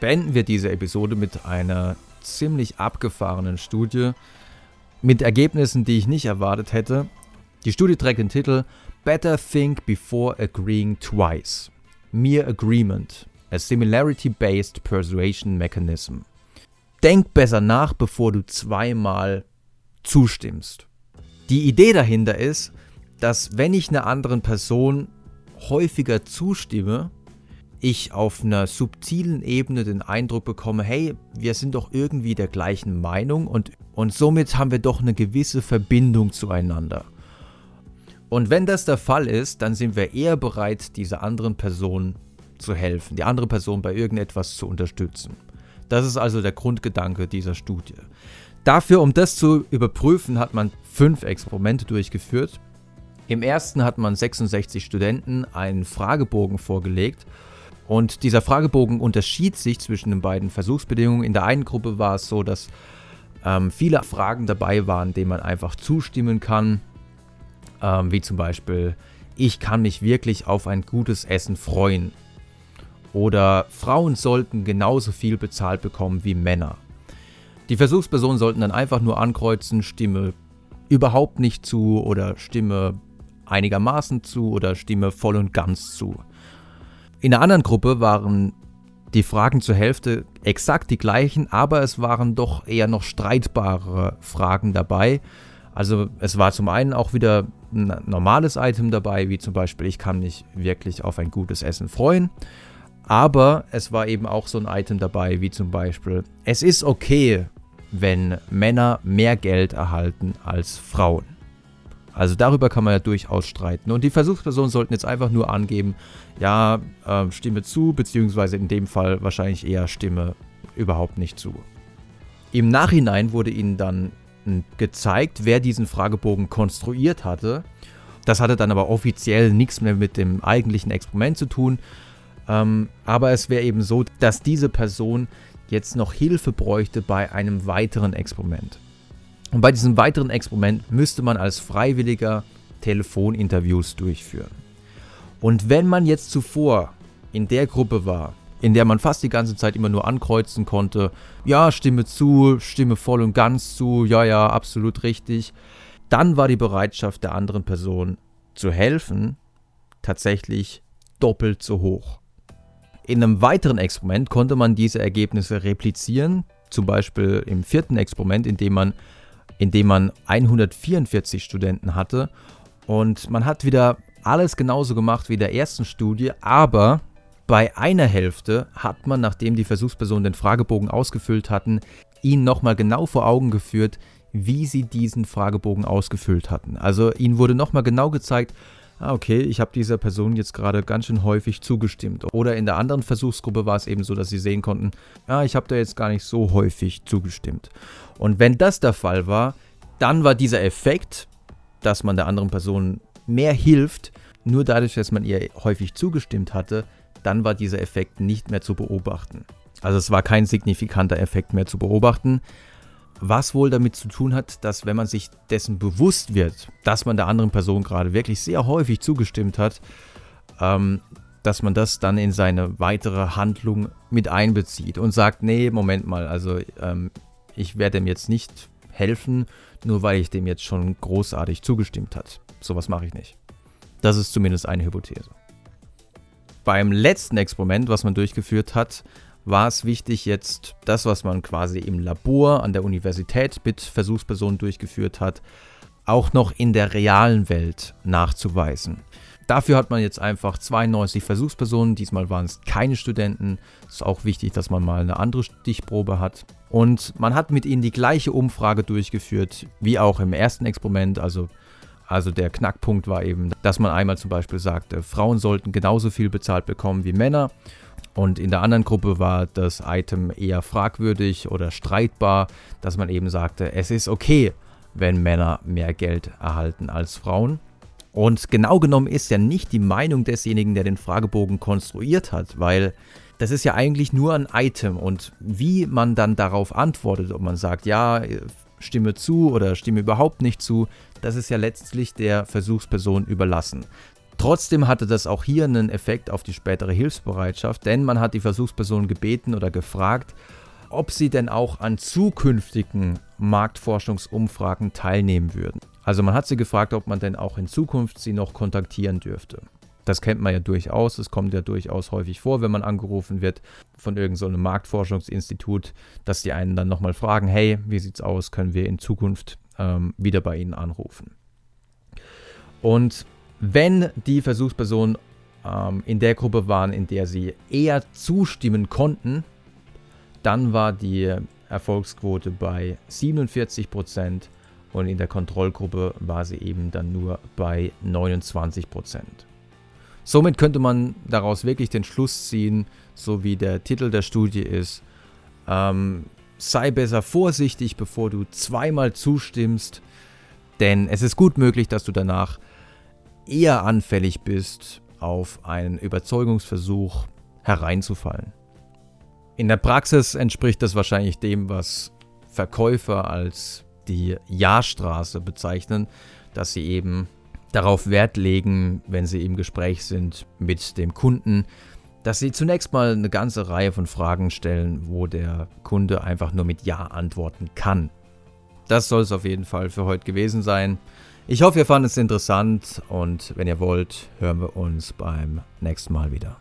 beenden wir diese Episode mit einer ziemlich abgefahrenen Studie mit Ergebnissen, die ich nicht erwartet hätte. Die Studie trägt den Titel Better Think Before Agreeing Twice. Mere Agreement, a Similarity-Based Persuasion Mechanism. Denk besser nach, bevor du zweimal zustimmst. Die Idee dahinter ist, dass wenn ich einer anderen Person häufiger zustimme, ich auf einer subtilen Ebene den Eindruck bekomme, hey, wir sind doch irgendwie der gleichen Meinung und, und somit haben wir doch eine gewisse Verbindung zueinander. Und wenn das der Fall ist, dann sind wir eher bereit, dieser anderen Person zu helfen, die andere Person bei irgendetwas zu unterstützen. Das ist also der Grundgedanke dieser Studie. Dafür, um das zu überprüfen, hat man fünf Experimente durchgeführt. Im ersten hat man 66 Studenten einen Fragebogen vorgelegt und dieser Fragebogen unterschied sich zwischen den beiden Versuchsbedingungen. In der einen Gruppe war es so, dass ähm, viele Fragen dabei waren, denen man einfach zustimmen kann, ähm, wie zum Beispiel, ich kann mich wirklich auf ein gutes Essen freuen. Oder Frauen sollten genauso viel bezahlt bekommen wie Männer. Die Versuchspersonen sollten dann einfach nur ankreuzen, Stimme überhaupt nicht zu oder Stimme einigermaßen zu oder Stimme voll und ganz zu. In der anderen Gruppe waren die Fragen zur Hälfte exakt die gleichen, aber es waren doch eher noch streitbare Fragen dabei. Also es war zum einen auch wieder ein normales Item dabei, wie zum Beispiel, ich kann mich wirklich auf ein gutes Essen freuen. Aber es war eben auch so ein Item dabei, wie zum Beispiel, es ist okay, wenn Männer mehr Geld erhalten als Frauen. Also darüber kann man ja durchaus streiten. Und die Versuchspersonen sollten jetzt einfach nur angeben, ja, äh, Stimme zu, beziehungsweise in dem Fall wahrscheinlich eher Stimme überhaupt nicht zu. Im Nachhinein wurde ihnen dann hm, gezeigt, wer diesen Fragebogen konstruiert hatte. Das hatte dann aber offiziell nichts mehr mit dem eigentlichen Experiment zu tun. Ähm, aber es wäre eben so, dass diese Person jetzt noch Hilfe bräuchte bei einem weiteren Experiment. Und bei diesem weiteren Experiment müsste man als Freiwilliger Telefoninterviews durchführen. Und wenn man jetzt zuvor in der Gruppe war, in der man fast die ganze Zeit immer nur ankreuzen konnte, ja, stimme zu, stimme voll und ganz zu, ja, ja, absolut richtig, dann war die Bereitschaft der anderen Person zu helfen tatsächlich doppelt so hoch. In einem weiteren Experiment konnte man diese Ergebnisse replizieren, zum Beispiel im vierten Experiment, in dem man in dem man 144 Studenten hatte. Und man hat wieder alles genauso gemacht wie in der ersten Studie, aber bei einer Hälfte hat man, nachdem die Versuchspersonen den Fragebogen ausgefüllt hatten, ihnen nochmal genau vor Augen geführt, wie sie diesen Fragebogen ausgefüllt hatten. Also ihnen wurde nochmal genau gezeigt, ah, okay, ich habe dieser Person jetzt gerade ganz schön häufig zugestimmt. Oder in der anderen Versuchsgruppe war es eben so, dass sie sehen konnten, ah, ich habe da jetzt gar nicht so häufig zugestimmt. Und wenn das der Fall war, dann war dieser Effekt, dass man der anderen Person mehr hilft, nur dadurch, dass man ihr häufig zugestimmt hatte, dann war dieser Effekt nicht mehr zu beobachten. Also es war kein signifikanter Effekt mehr zu beobachten. Was wohl damit zu tun hat, dass wenn man sich dessen bewusst wird, dass man der anderen Person gerade wirklich sehr häufig zugestimmt hat, ähm, dass man das dann in seine weitere Handlung mit einbezieht und sagt, nee, Moment mal, also ähm, ich werde ihm jetzt nicht helfen, nur weil ich dem jetzt schon großartig zugestimmt hat. Sowas mache ich nicht. Das ist zumindest eine Hypothese. Beim letzten Experiment, was man durchgeführt hat, war es wichtig, jetzt das, was man quasi im Labor an der Universität mit Versuchspersonen durchgeführt hat, auch noch in der realen Welt nachzuweisen. Dafür hat man jetzt einfach 92 Versuchspersonen, diesmal waren es keine Studenten. Es ist auch wichtig, dass man mal eine andere Stichprobe hat. Und man hat mit ihnen die gleiche Umfrage durchgeführt wie auch im ersten Experiment. Also, also der Knackpunkt war eben, dass man einmal zum Beispiel sagte, Frauen sollten genauso viel bezahlt bekommen wie Männer. Und in der anderen Gruppe war das Item eher fragwürdig oder streitbar, dass man eben sagte, es ist okay, wenn Männer mehr Geld erhalten als Frauen. Und genau genommen ist ja nicht die Meinung desjenigen, der den Fragebogen konstruiert hat, weil das ist ja eigentlich nur ein Item und wie man dann darauf antwortet, ob man sagt, ja, stimme zu oder stimme überhaupt nicht zu, das ist ja letztlich der Versuchsperson überlassen. Trotzdem hatte das auch hier einen Effekt auf die spätere Hilfsbereitschaft, denn man hat die Versuchsperson gebeten oder gefragt, ob sie denn auch an zukünftigen Marktforschungsumfragen teilnehmen würden. Also man hat sie gefragt, ob man denn auch in Zukunft sie noch kontaktieren dürfte. Das kennt man ja durchaus, es kommt ja durchaus häufig vor, wenn man angerufen wird von irgendeinem so Marktforschungsinstitut, dass die einen dann nochmal fragen, hey, wie sieht's aus, können wir in Zukunft ähm, wieder bei Ihnen anrufen. Und wenn die Versuchspersonen ähm, in der Gruppe waren, in der sie eher zustimmen konnten, dann war die Erfolgsquote bei 47 Prozent und in der Kontrollgruppe war sie eben dann nur bei 29 Prozent. Somit könnte man daraus wirklich den Schluss ziehen, so wie der Titel der Studie ist, ähm, sei besser vorsichtig, bevor du zweimal zustimmst, denn es ist gut möglich, dass du danach eher anfällig bist, auf einen Überzeugungsversuch hereinzufallen. In der Praxis entspricht das wahrscheinlich dem, was Verkäufer als die Ja-Straße bezeichnen, dass sie eben darauf Wert legen, wenn sie im Gespräch sind mit dem Kunden, dass sie zunächst mal eine ganze Reihe von Fragen stellen, wo der Kunde einfach nur mit Ja antworten kann. Das soll es auf jeden Fall für heute gewesen sein. Ich hoffe, ihr fandet es interessant und wenn ihr wollt, hören wir uns beim nächsten Mal wieder.